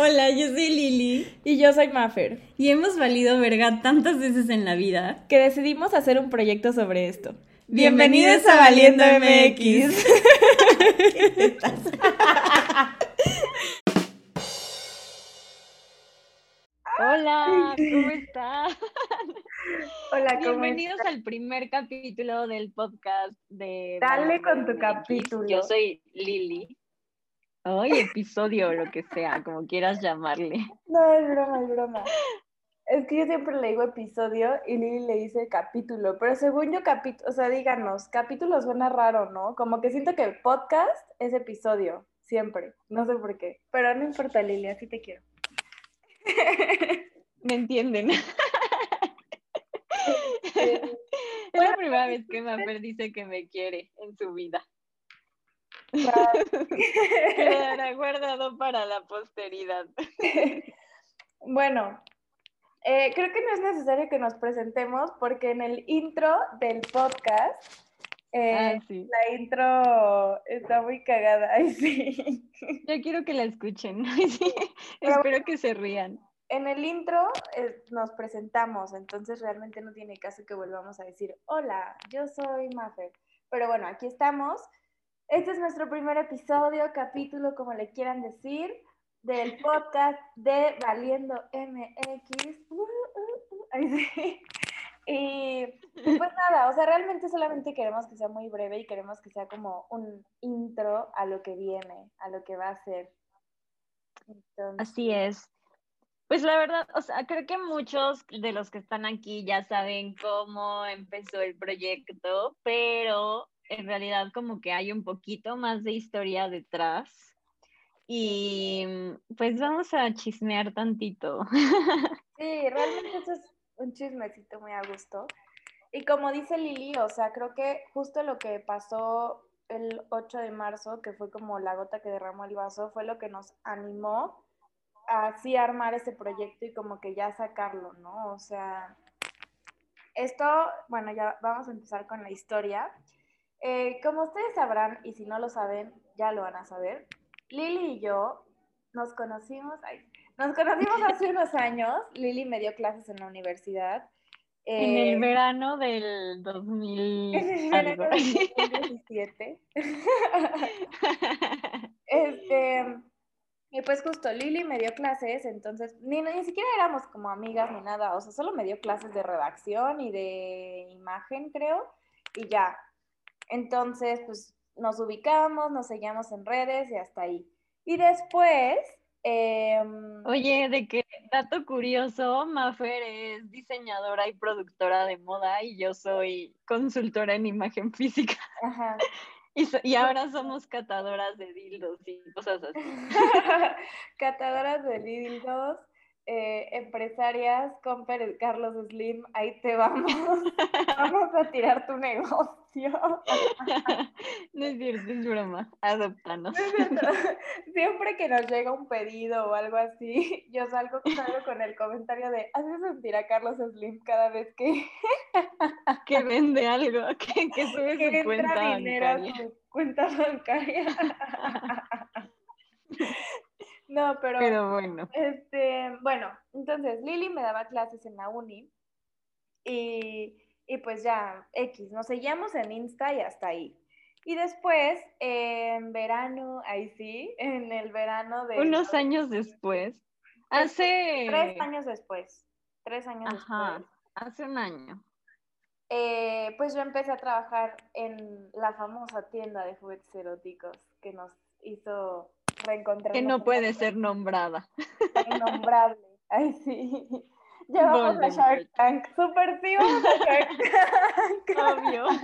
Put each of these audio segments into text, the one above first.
Hola, yo soy Lili. Y yo soy Maffer. Y hemos valido verga tantas veces en la vida que decidimos hacer un proyecto sobre esto. Bienvenidos, a Valiendo MX. Hola, ¿cómo están? Hola, ¿cómo Bienvenidos al primer capítulo del podcast de Dale con tu capítulo. Yo soy Lili. Ay, episodio, lo que sea, como quieras llamarle. No, es broma, es broma. Es que yo siempre le digo episodio y Lili le dice capítulo, pero según yo capítulo, o sea, díganos, capítulo suena raro, ¿no? Como que siento que el podcast es episodio, siempre, no sé por qué, pero no importa Lili, así te quiero. ¿Me entienden? es la primera vez que Mafer dice que me quiere en su vida. Quedará guardado para la posteridad. Bueno, eh, creo que no es necesario que nos presentemos porque en el intro del podcast, eh, ah, sí. la intro está muy cagada. Ay, sí. Yo quiero que la escuchen. Sí. Espero que se rían. En el intro eh, nos presentamos, entonces realmente no tiene caso que volvamos a decir, hola, yo soy Maffer. Pero bueno, aquí estamos. Este es nuestro primer episodio, capítulo, como le quieran decir, del podcast de Valiendo MX. Uh, uh, uh. Y pues nada, o sea, realmente solamente queremos que sea muy breve y queremos que sea como un intro a lo que viene, a lo que va a ser. Así es. Pues la verdad, o sea, creo que muchos de los que están aquí ya saben cómo empezó el proyecto, pero en realidad como que hay un poquito más de historia detrás. Y pues vamos a chismear tantito. Sí, realmente eso es un chismecito muy a gusto. Y como dice Lili, o sea, creo que justo lo que pasó el 8 de marzo, que fue como la gota que derramó el vaso, fue lo que nos animó a así armar ese proyecto y como que ya sacarlo, ¿no? O sea, esto, bueno, ya vamos a empezar con la historia. Eh, como ustedes sabrán, y si no lo saben, ya lo van a saber, Lili y yo nos conocimos, nos conocimos hace unos años. Lili me dio clases en la universidad. en el eh, verano del 2000. En el verano del 2017. este, y pues justo Lili me dio clases, entonces ni, ni siquiera éramos como amigas ni nada, o sea, solo me dio clases de redacción y de imagen, creo, y ya. Entonces, pues nos ubicamos, nos seguíamos en redes y hasta ahí. Y después... Em, Oye, de qué dato curioso, Mafer es diseñadora y productora de moda y yo soy consultora en imagen física. Ajá. Y, y, ahora somos catadoras de dildos y cosas así. catadoras de dildos, eh, empresarias, compre Carlos Slim, ahí te vamos. vamos a tirar tu negocio. no es cierto, es broma. Adoptanos. Siempre que nos llega un pedido o algo así, yo salgo, con el comentario de ¿haces sentir a Carlos Slim cada vez que que vende algo, que, que sube su cuenta dinero Su cuenta bancaria. No, pero, pero bueno. Este, bueno, entonces Lili me daba clases en la uni y, y pues ya, X, nos seguíamos en Insta y hasta ahí. Y después, en verano, ahí sí, en el verano de... Unos años después. Hace... Tres años después. Tres años Ajá, hace un año. Eh, pues yo empecé a trabajar en la famosa tienda de juguetes eróticos que nos hizo reencontrar. Que no puede ser nombrada. Innombrable. Ay, sí. Llevamos a Shark Tank. Super sí, vamos a Shark Tank. Obvio.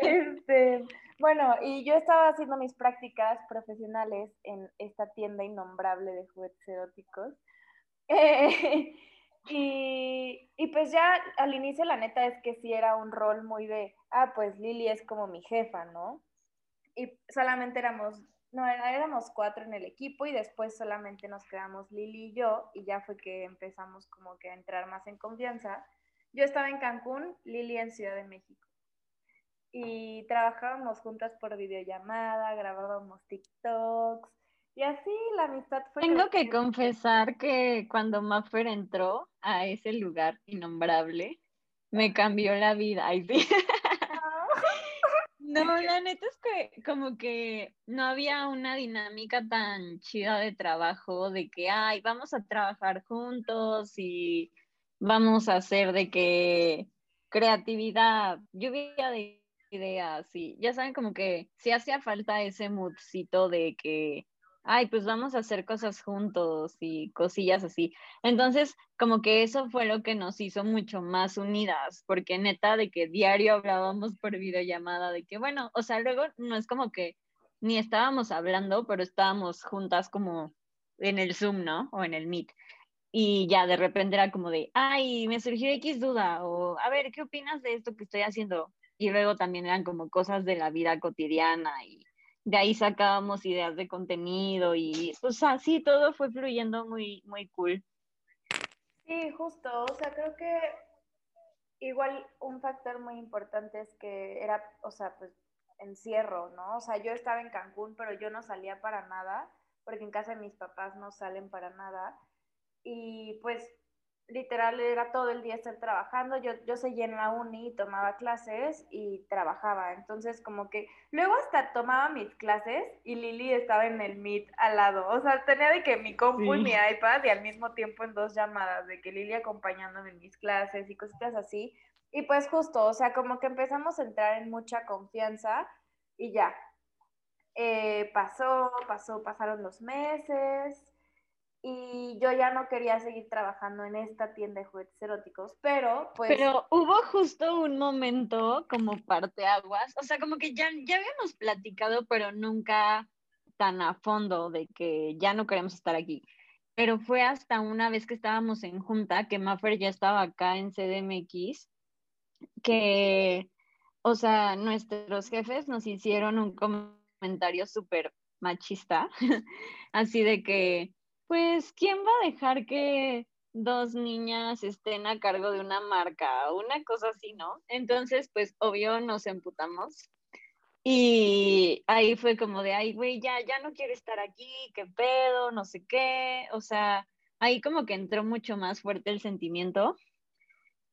Este, bueno, y yo estaba haciendo mis prácticas profesionales en esta tienda innombrable de juguetes eróticos. Eh, y, y, pues ya al inicio la neta es que sí era un rol muy de, ah, pues Lili es como mi jefa, ¿no? Y solamente éramos no, éramos cuatro en el equipo y después solamente nos quedamos Lili y yo y ya fue que empezamos como que a entrar más en confianza. Yo estaba en Cancún, Lili en Ciudad de México. Y trabajábamos juntas por videollamada, grabábamos TikToks, Y así la amistad fue. Tengo que confesar que cuando Maffer entró a ese lugar innombrable, me cambió la vida. Ay, sí. No, la neta es que como que no había una dinámica tan chida de trabajo, de que, ay, vamos a trabajar juntos y vamos a hacer de que creatividad, lluvia de ideas, y ya saben como que si hacía falta ese moodcito de que ay, pues vamos a hacer cosas juntos y cosillas así. Entonces, como que eso fue lo que nos hizo mucho más unidas, porque neta de que diario hablábamos por videollamada, de que bueno, o sea, luego no es como que ni estábamos hablando, pero estábamos juntas como en el Zoom, ¿no? O en el Meet. Y ya de repente era como de, ay, me surgió X duda, o a ver, ¿qué opinas de esto que estoy haciendo? Y luego también eran como cosas de la vida cotidiana y de ahí sacábamos ideas de contenido y pues así todo fue fluyendo muy, muy cool. Sí, justo, o sea, creo que igual un factor muy importante es que era, o sea, pues encierro, ¿no? O sea, yo estaba en Cancún, pero yo no salía para nada, porque en casa de mis papás no salen para nada. Y pues literal era todo el día estar trabajando. Yo, yo seguía en la uni, tomaba clases y trabajaba. Entonces, como que luego hasta tomaba mis clases y Lili estaba en el Meet al lado. O sea, tenía de que mi compu y mi iPad y al mismo tiempo en dos llamadas, de que Lili acompañándome en mis clases y cositas así. Y pues justo, o sea, como que empezamos a entrar en mucha confianza y ya. Eh, pasó, pasó, pasaron los meses y yo ya no quería seguir trabajando en esta tienda de juguetes eróticos, pero pues... Pero hubo justo un momento como parteaguas, o sea, como que ya, ya habíamos platicado, pero nunca tan a fondo de que ya no queremos estar aquí. Pero fue hasta una vez que estábamos en junta, que Maffer ya estaba acá en CDMX, que, o sea, nuestros jefes nos hicieron un comentario súper machista, así de que pues, ¿quién va a dejar que dos niñas estén a cargo de una marca? Una cosa así, ¿no? Entonces, pues, obvio, nos emputamos. Y ahí fue como de, ay, güey, ya, ya no quiero estar aquí, qué pedo, no sé qué. O sea, ahí como que entró mucho más fuerte el sentimiento.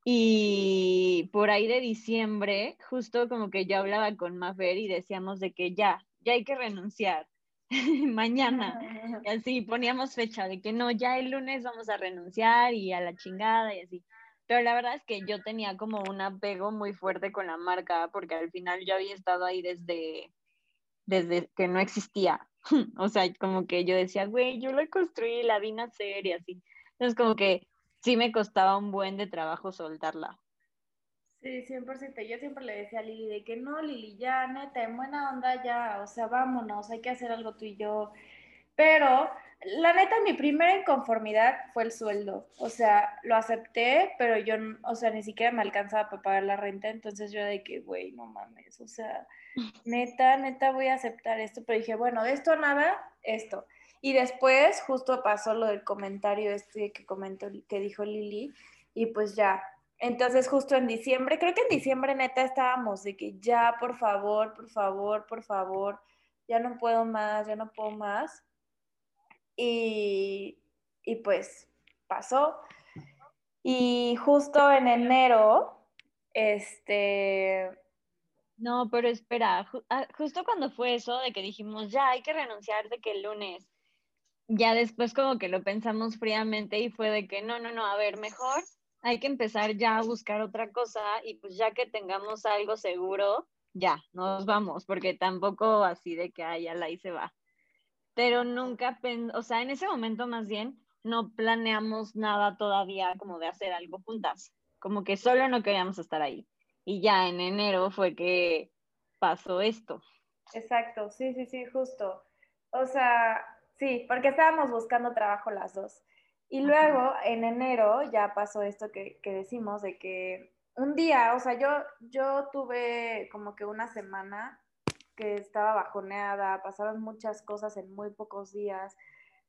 Y por ahí de diciembre, justo como que yo hablaba con Mafer y decíamos de que ya, ya hay que renunciar. mañana. Y así poníamos fecha de que no, ya el lunes vamos a renunciar y a la chingada y así. Pero la verdad es que yo tenía como un apego muy fuerte con la marca porque al final yo había estado ahí desde, desde que no existía. o sea, como que yo decía, güey, yo la construí, la vi nacer y así. Entonces como que sí me costaba un buen de trabajo soltarla. Sí, 100%. Yo siempre le decía a Lili de que no, Lili, ya, neta, en buena onda ya, o sea, vámonos, hay que hacer algo tú y yo. Pero, la neta, mi primera inconformidad fue el sueldo. O sea, lo acepté, pero yo, o sea, ni siquiera me alcanzaba para pagar la renta. Entonces yo de que, güey, no mames, o sea, neta, neta, voy a aceptar esto. Pero dije, bueno, de esto nada, esto. Y después justo pasó lo del comentario este que comentó, que dijo Lili, y pues ya, entonces, justo en diciembre, creo que en diciembre neta estábamos de que ya, por favor, por favor, por favor, ya no puedo más, ya no puedo más. Y, y pues pasó. Y justo en enero, este... No, pero espera, ah, justo cuando fue eso de que dijimos, ya hay que renunciar de que el lunes, ya después como que lo pensamos fríamente y fue de que no, no, no, a ver, mejor hay que empezar ya a buscar otra cosa y pues ya que tengamos algo seguro, ya, nos vamos, porque tampoco así de que haya la y se va. Pero nunca, o sea, en ese momento más bien no planeamos nada todavía como de hacer algo juntas, como que solo no queríamos estar ahí. Y ya en enero fue que pasó esto. Exacto, sí, sí, sí, justo. O sea, sí, porque estábamos buscando trabajo las dos. Y luego, en enero, ya pasó esto que, decimos, de que un día, o sea, yo, yo tuve como que una semana que estaba bajoneada, pasaron muchas cosas en muy pocos días.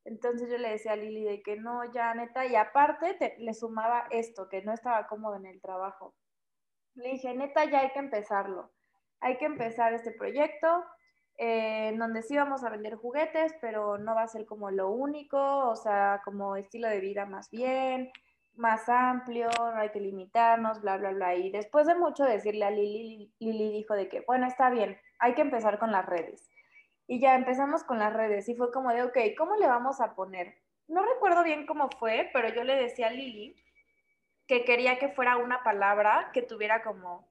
Entonces yo le decía a Lili de que no, ya neta, y aparte le sumaba esto, que no estaba cómodo en el trabajo. Le dije, neta, ya hay que empezarlo. Hay que empezar este proyecto. En donde sí vamos a vender juguetes, pero no va a ser como lo único, o sea, como estilo de vida más bien, más amplio, no hay que limitarnos, bla, bla, bla. Y después de mucho decirle a Lili, Lili dijo de que, bueno, está bien, hay que empezar con las redes. Y ya empezamos con las redes y fue como de, ok, ¿cómo le vamos a poner? No recuerdo bien cómo fue, pero yo le decía a Lili que quería que fuera una palabra que tuviera como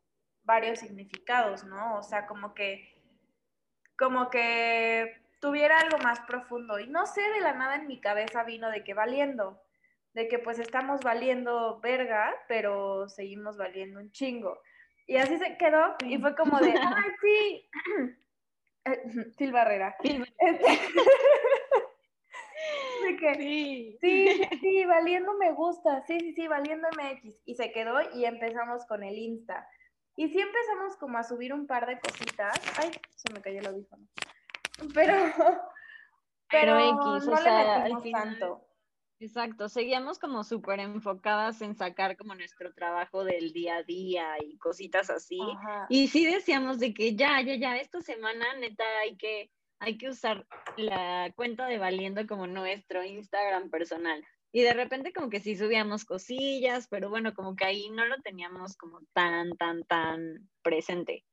varios significados, ¿no? O sea, como que como que tuviera algo más profundo. Y no sé, de la nada en mi cabeza vino de que valiendo, de que pues estamos valiendo verga, pero seguimos valiendo un chingo. Y así se quedó y fue como de, ay, sí, Phil Barrera. Este, sí. sí, sí, valiendo me gusta, sí, sí, sí, valiendo MX. Y se quedó y empezamos con el Insta. Y sí empezamos como a subir un par de cositas. Ay, se me cayó el audífono. Pero, pero, X, no o sea, le metimos tanto. Exacto, seguíamos como súper enfocadas en sacar como nuestro trabajo del día a día y cositas así. Y sí decíamos de que ya, ya, ya, esta semana neta hay que, hay que usar la cuenta de Valiendo como nuestro Instagram personal. Y de repente como que sí subíamos cosillas, pero bueno, como que ahí no lo teníamos como tan, tan, tan presente.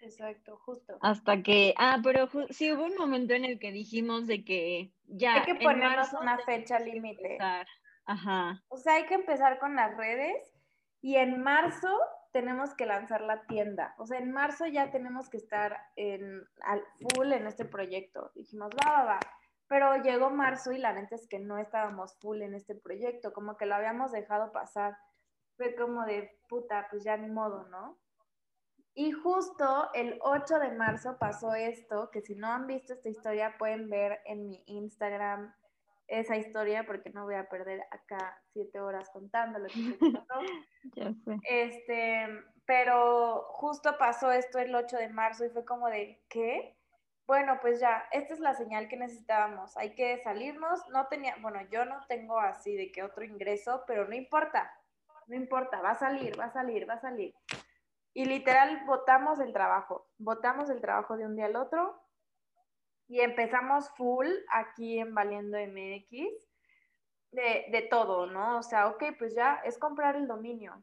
Exacto, justo. Hasta que, ah, pero sí hubo un momento en el que dijimos de que ya. Hay que ponernos una fecha límite. Ajá. O sea, hay que empezar con las redes y en marzo tenemos que lanzar la tienda. O sea, en marzo ya tenemos que estar en, al full en este proyecto. Dijimos, va, va, va. Pero llegó marzo y la neta es que no estábamos full en este proyecto, como que lo habíamos dejado pasar. Fue como de puta, pues ya ni modo, ¿no? Y justo el 8 de marzo pasó esto, que si no han visto esta historia pueden ver en mi Instagram esa historia, porque no voy a perder acá siete horas contando lo que pasó. ya sé. Este, pero justo pasó esto el 8 de marzo y fue como de, ¿qué? Bueno, pues ya, esta es la señal que necesitábamos, hay que salirnos, no tenía, bueno, yo no tengo así de que otro ingreso, pero no importa, no importa, va a salir, va a salir, va a salir. Y literal, votamos el trabajo, votamos el trabajo de un día al otro y empezamos full aquí en Valiendo MX de, de todo, ¿no? O sea, ok, pues ya es comprar el dominio,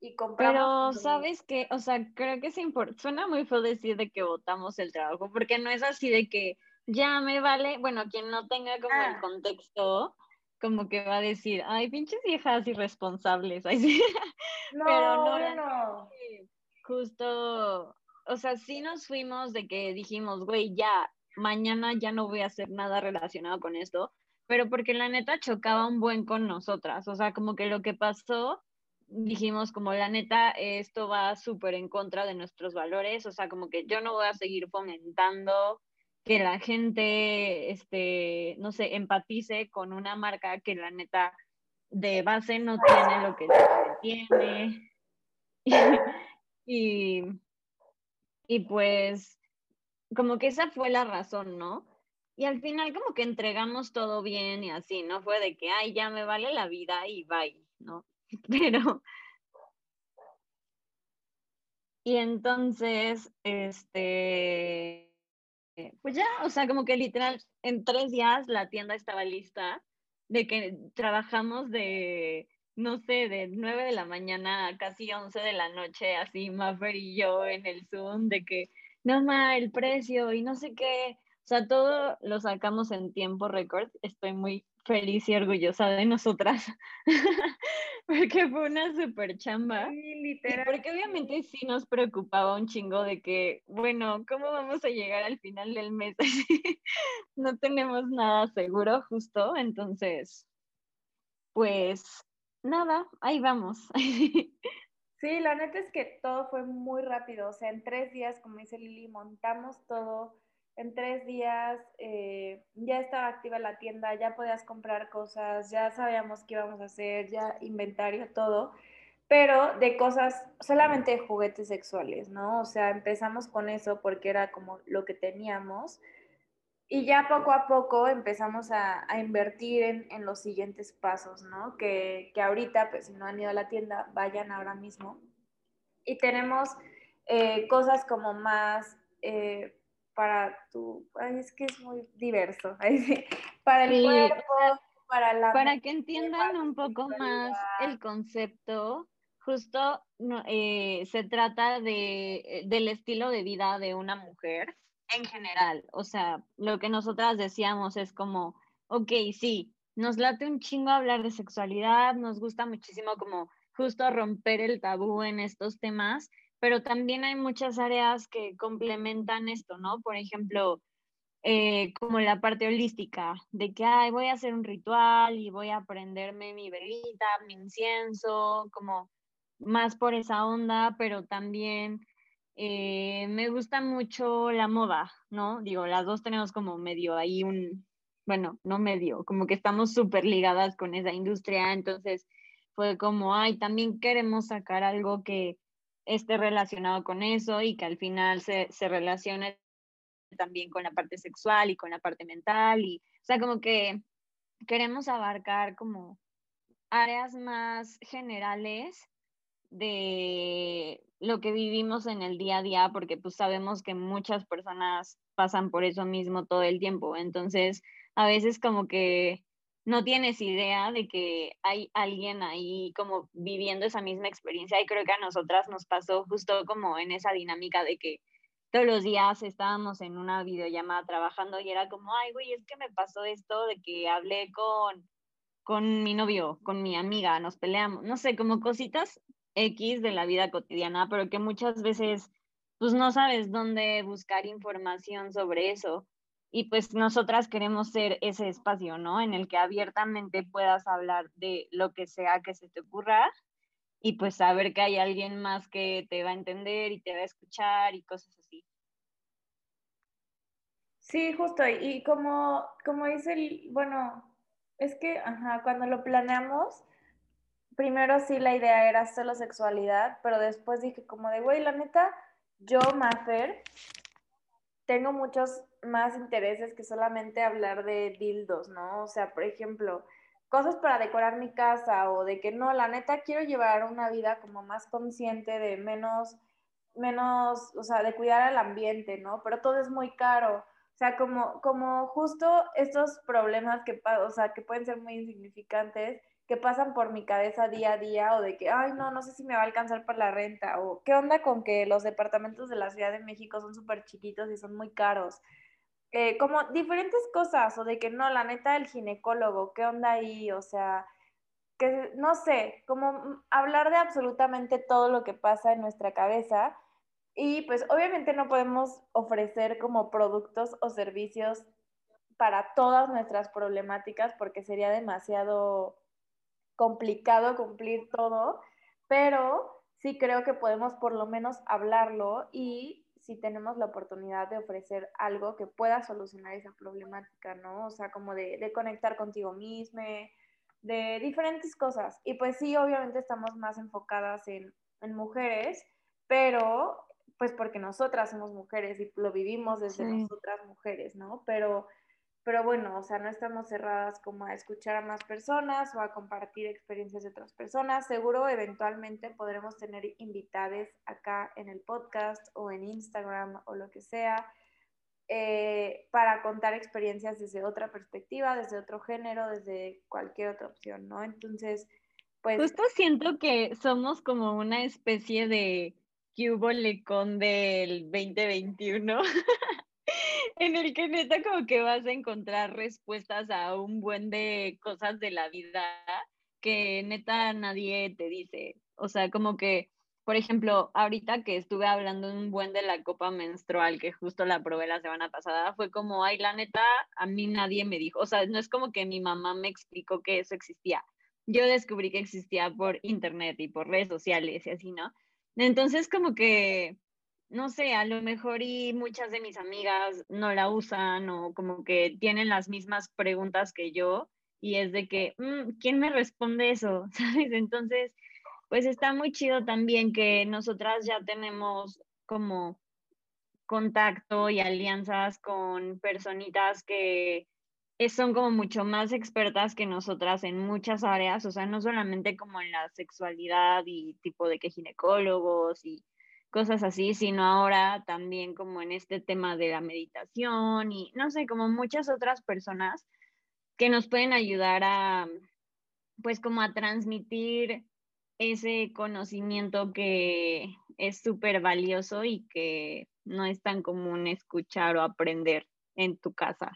y compramos. Pero, ¿sabes qué? O sea, creo que es importante. Suena muy feo decir de que votamos el trabajo, porque no es así de que ya me vale. Bueno, quien no tenga como el ah. contexto, como que va a decir, ay, pinches viejas irresponsables. No, Pero no, no. Justo, o sea, sí nos fuimos de que dijimos, güey, ya, mañana ya no voy a hacer nada relacionado con esto, pero porque la neta chocaba un buen con nosotras. O sea, como que lo que pasó dijimos como la neta, esto va súper en contra de nuestros valores, o sea, como que yo no voy a seguir fomentando que la gente, este, no sé, empatice con una marca que la neta de base no tiene lo que tiene. y, y pues, como que esa fue la razón, ¿no? Y al final como que entregamos todo bien y así, ¿no? Fue de que, ay, ya me vale la vida y bye, ¿no? pero... Y entonces, este, pues ya, o sea, como que literal, en tres días la tienda estaba lista, de que trabajamos de, no sé, de nueve de la mañana a casi once de la noche, así Maffer y yo en el Zoom, de que, no ma, el precio y no sé qué, o sea, todo lo sacamos en tiempo récord, estoy muy feliz y orgullosa de nosotras, porque fue una super chamba. Sí, literal. porque obviamente sí nos preocupaba un chingo de que, bueno, ¿cómo vamos a llegar al final del mes? no tenemos nada seguro justo, entonces, pues nada, ahí vamos. sí, la neta es que todo fue muy rápido, o sea, en tres días, como dice Lili, montamos todo en tres días eh, ya estaba activa la tienda, ya podías comprar cosas, ya sabíamos qué íbamos a hacer, ya inventario, todo, pero de cosas, solamente de juguetes sexuales, ¿no? O sea, empezamos con eso porque era como lo que teníamos y ya poco a poco empezamos a, invertir en, los siguientes pasos, ¿no? Que, ahorita, pues si no han ido a la tienda, vayan ahora mismo. Y tenemos eh, cosas como más... Eh, para tu, ay, es que es muy diverso, para el cuerpo, para la... Para que entiendan un poco más el concepto, justo eh, se trata de, del estilo de vida de una mujer en general. O sea, lo que nosotras decíamos es como, ok, sí, nos late un chingo hablar de sexualidad, nos gusta muchísimo como justo romper el tabú en estos temas, pero también hay muchas áreas que complementan esto, ¿no? Por ejemplo, eh, como la parte holística, de que, ay, voy a hacer un ritual y voy a prenderme mi velita, mi incienso, como más por esa onda, pero también eh, me gusta mucho la moda, ¿no? Digo, las dos tenemos como medio ahí un, bueno, no medio, como que estamos súper ligadas con esa industria, entonces fue como, ay, también queremos sacar algo que esté relacionado con eso y que al final se, se relacione también con la parte sexual y con la parte mental y, o sea, como que queremos abarcar como áreas más generales de lo que vivimos en el día a día, porque pues sabemos que muchas personas pasan por eso mismo todo el tiempo. Entonces, a veces como que no tienes idea de que hay alguien ahí como viviendo esa misma experiencia y creo que a nosotras nos pasó justo como en esa dinámica de que todos los días estábamos en una videollamada trabajando y era como, ay, güey, es que me pasó esto de que hablé con, con mi novio, con mi amiga, nos peleamos, no sé, como cositas X de la vida cotidiana, pero que muchas veces pues no sabes dónde buscar información sobre eso. Y pues nosotras queremos ser ese espacio, ¿no? En el que abiertamente puedas hablar de lo que sea que se te ocurra y pues saber que hay alguien más que te va a entender y te va a escuchar y cosas así. Sí, justo. Y como, como dice el, bueno, es que, ajá, cuando lo planeamos, primero sí la idea era solo sexualidad, pero después dije como de, güey, la neta, yo, Maffer, tengo muchos más intereses que solamente hablar de dildos, ¿no? O sea, por ejemplo, cosas para decorar mi casa o de que no, la neta, quiero llevar una vida como más consciente de menos, menos, o sea, de cuidar al ambiente, ¿no? Pero todo es muy caro. O sea, como, como justo estos problemas que, o sea, que pueden ser muy insignificantes, que pasan por mi cabeza día a día o de que, ay, no, no sé si me va a alcanzar para la renta o qué onda con que los departamentos de la Ciudad de México son súper chiquitos y son muy caros. Eh, como diferentes cosas o de que no, la neta del ginecólogo, qué onda ahí, o sea, que no sé, como hablar de absolutamente todo lo que pasa en nuestra cabeza y pues obviamente no podemos ofrecer como productos o servicios para todas nuestras problemáticas porque sería demasiado complicado cumplir todo, pero sí creo que podemos por lo menos hablarlo y si tenemos la oportunidad de ofrecer algo que pueda solucionar esa problemática, ¿no? O sea, como de, conectar contigo mismo, de diferentes cosas. Y pues sí, obviamente estamos más enfocadas en, mujeres, pero pues porque nosotras somos mujeres y lo vivimos desde nosotras mujeres, ¿no? Pero pero bueno, o sea, no estamos cerradas como a escuchar a más personas o a compartir experiencias de otras personas. Seguro eventualmente podremos tener invitades acá en el podcast o en Instagram o lo que sea eh, para contar experiencias desde otra perspectiva, desde otro género, desde cualquier otra opción, ¿no? Entonces, pues... Justo siento que somos como una especie de cubo lecón del 2021. en el que neta como que vas a encontrar respuestas a un buen de cosas de la vida que neta nadie te dice. O sea, como que, por ejemplo, ahorita que estuve hablando un buen de la copa menstrual, que justo la probé la semana pasada, fue como, ay, la neta, a mí nadie me dijo, o sea, no es como que mi mamá me explicó que eso existía. Yo descubrí que existía por internet y por redes sociales y así, ¿no? Entonces, como que no sé, a lo mejor y muchas de mis amigas no la usan o como que tienen las mismas preguntas que yo y es de que, mm, ¿quién me responde eso? ¿Sabes? Entonces, pues está muy chido también que nosotras ya tenemos como contacto y alianzas con personitas que son como mucho más expertas que nosotras en muchas áreas, o sea, no solamente como en la sexualidad y tipo de que ginecólogos y cosas así, sino ahora también como en este tema de la meditación y no sé, como muchas otras personas que nos pueden ayudar a, pues como a transmitir ese conocimiento que es súper valioso y que no es tan común escuchar o aprender en tu casa.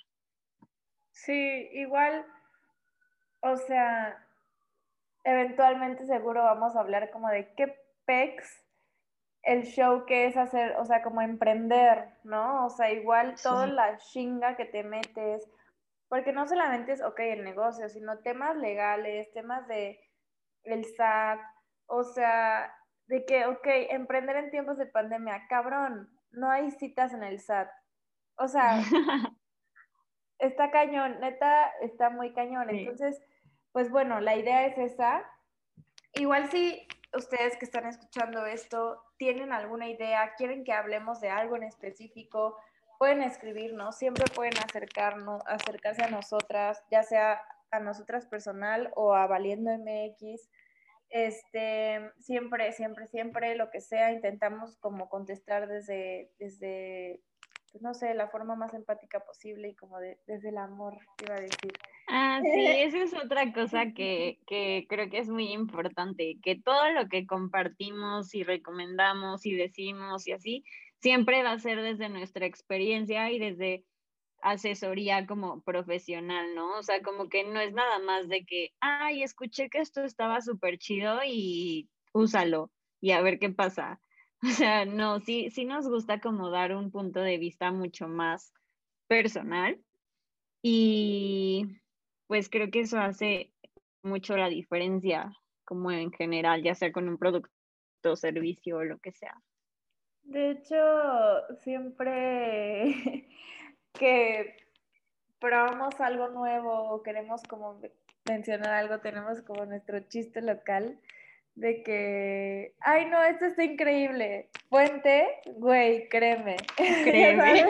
Sí, igual, o sea, eventualmente seguro vamos a hablar como de qué pex el show que es hacer, o sea, como emprender, ¿no? O sea, igual toda la chinga que te metes, porque no solamente es, ok, el negocio, sino temas legales, temas de el SAT, o sea, de que, ok, emprender en tiempos de pandemia, cabrón, no hay citas en el SAT. O sea, está cañón, neta, está muy cañón. Entonces, pues bueno, la idea es esa. Igual si ustedes que están escuchando esto tienen alguna idea, quieren que hablemos de algo en específico, pueden escribirnos, siempre pueden acercarnos, acercarse a nosotras, ya sea a nosotras personal o a Valiendo MX. Este, siempre, siempre, siempre, lo que sea, intentamos como contestar desde, desde pues, no sé, la forma más empática posible y como desde el amor, iba a decir. Ah, sí, esa es otra cosa que, que creo que es muy importante, que todo lo que compartimos y recomendamos y decimos y así, siempre va a ser desde nuestra experiencia y desde asesoría como profesional, ¿no? O sea, como que no es nada más de que, ay, escuché que esto estaba súper chido y úsalo y a ver qué pasa. O sea, no, sí, sí nos gusta como dar un punto de vista mucho más personal y pues creo que eso hace mucho la diferencia como en general, ya sea con un producto, servicio o lo que sea. De hecho, siempre que probamos algo nuevo o queremos como mencionar algo, tenemos como nuestro chiste local de que, ay no, esto está increíble. Fuente, güey, créeme. Créeme.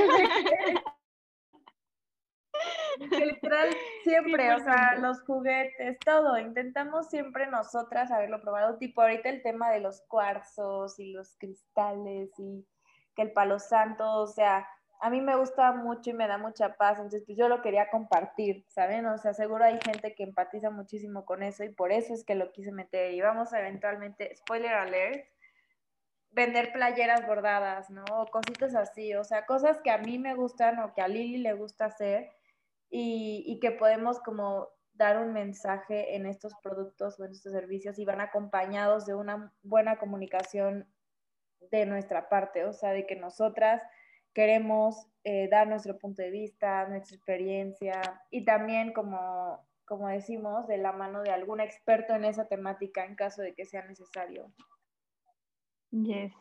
literal, siempre, o sea, los juguetes, todo, intentamos siempre nosotras haberlo probado, tipo ahorita el tema de los cuarzos y los cristales y que el palo santo, o sea, a mí me gusta mucho y me da mucha paz, entonces pues yo lo quería compartir, ¿saben? O sea, seguro hay gente que empatiza muchísimo con eso y por eso es que lo quise meter y vamos a eventualmente, spoiler alert, vender playeras bordadas, ¿no? O cositas así, o sea, cosas que a mí me gustan o que a Lili le gusta hacer y, y que podemos como dar un mensaje en estos productos o en estos servicios y van acompañados de una buena comunicación de nuestra parte, o sea, de que nosotras queremos eh, dar nuestro punto de vista, nuestra experiencia y también, como, como decimos, de la mano de algún experto en esa temática en caso de que sea necesario. Yes.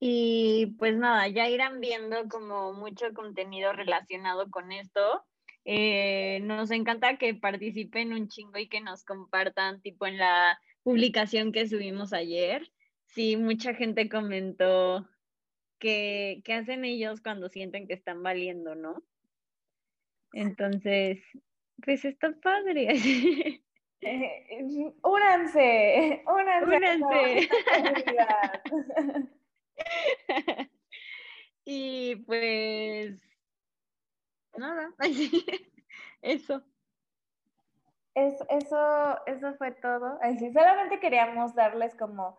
Y pues nada, ya irán viendo como mucho contenido relacionado con esto. Eh, nos encanta que participen un chingo y que nos compartan, tipo en la publicación que subimos ayer. Sí, mucha gente comentó que, hacen ellos cuando sienten que están valiendo, ¿no? Entonces, pues está padre. únanse, únanse. y pues, nada, eso. eso, eso fue todo. Así, solamente queríamos darles como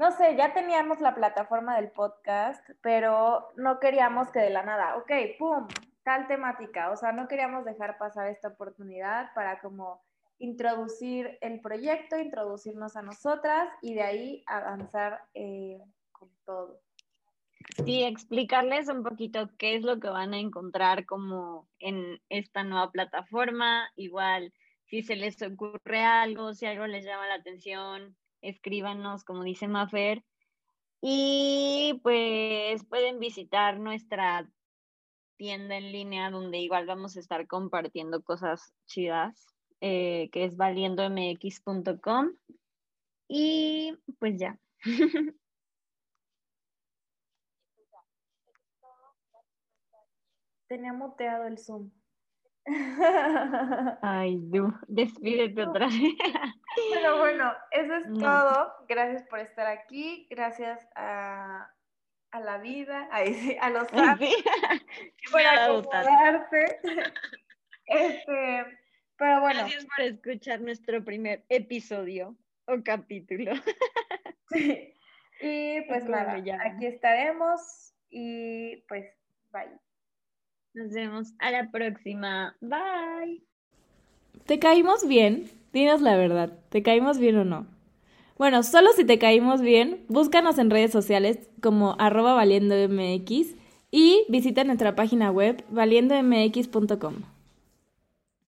no sé, ya teníamos la plataforma del podcast, pero no queríamos que de la nada, ok, pum, tal temática, o sea, no queríamos dejar pasar esta oportunidad para como introducir el proyecto, introducirnos a nosotras y de ahí avanzar eh, con todo. Sí, explicarles un poquito qué es lo que van a encontrar como en esta nueva plataforma, igual si se les ocurre algo, si algo les llama la atención, escríbanos, como dice Mafer. Y pues pueden visitar nuestra tienda en línea donde igual vamos a estar compartiendo cosas chidas, eh, que es valiendomx.com. Y pues ya. Tenía muteado el Zoom. Ay, du, despídete otra vez. Pero bueno, eso es todo. Gracias por estar aquí. Gracias a, a la vida, a, a los sí. por acomodarse. Este, pero bueno. Gracias por escuchar nuestro primer episodio o capítulo. Sí. Y pues nada, aquí estaremos y pues bye. Nos vemos a la próxima. Bye. ¿Te caímos bien? Dinos la verdad, ¿te caímos bien o no? Bueno, solo si te caímos bien, búscanos en redes sociales como arroba valiendomx y visita nuestra página web valiendomx.com.